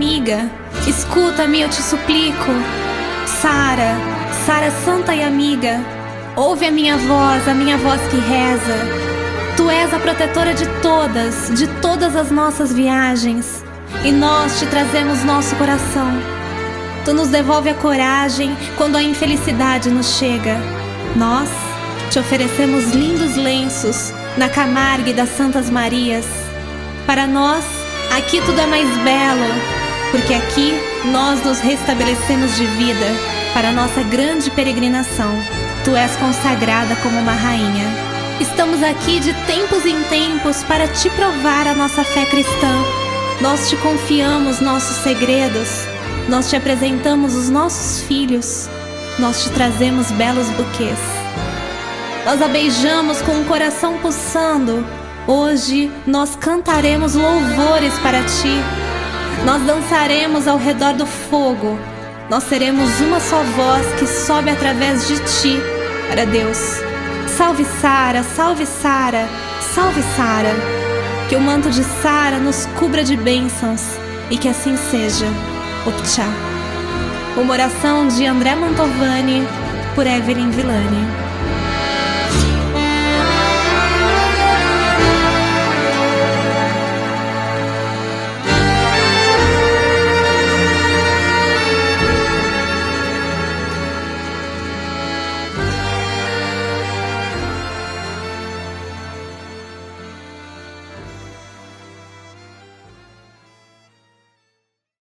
amiga, escuta-me, eu te suplico. Sara, Sara santa e amiga, ouve a minha voz, a minha voz que reza. Tu és a protetora de todas, de todas as nossas viagens, e nós te trazemos nosso coração. Tu nos devolve a coragem quando a infelicidade nos chega. Nós te oferecemos lindos lenços na Camargue das Santas Marias. Para nós, aqui tudo é mais belo, porque aqui nós nos restabelecemos de vida para nossa grande peregrinação. Tu és consagrada como uma rainha. Estamos aqui de tempos em tempos para te provar a nossa fé cristã. Nós te confiamos nossos segredos, nós te apresentamos os nossos filhos, nós te trazemos belos buquês. Nós a beijamos com o coração pulsando. Hoje nós cantaremos louvores para ti. Nós dançaremos ao redor do fogo. Nós seremos uma só voz que sobe através de ti para Deus. Salve Sara, salve Sara, salve Sara. Que o manto de Sara nos cubra de bênçãos e que assim seja. Optcha. Uma oração de André Mantovani por Evelyn Villani.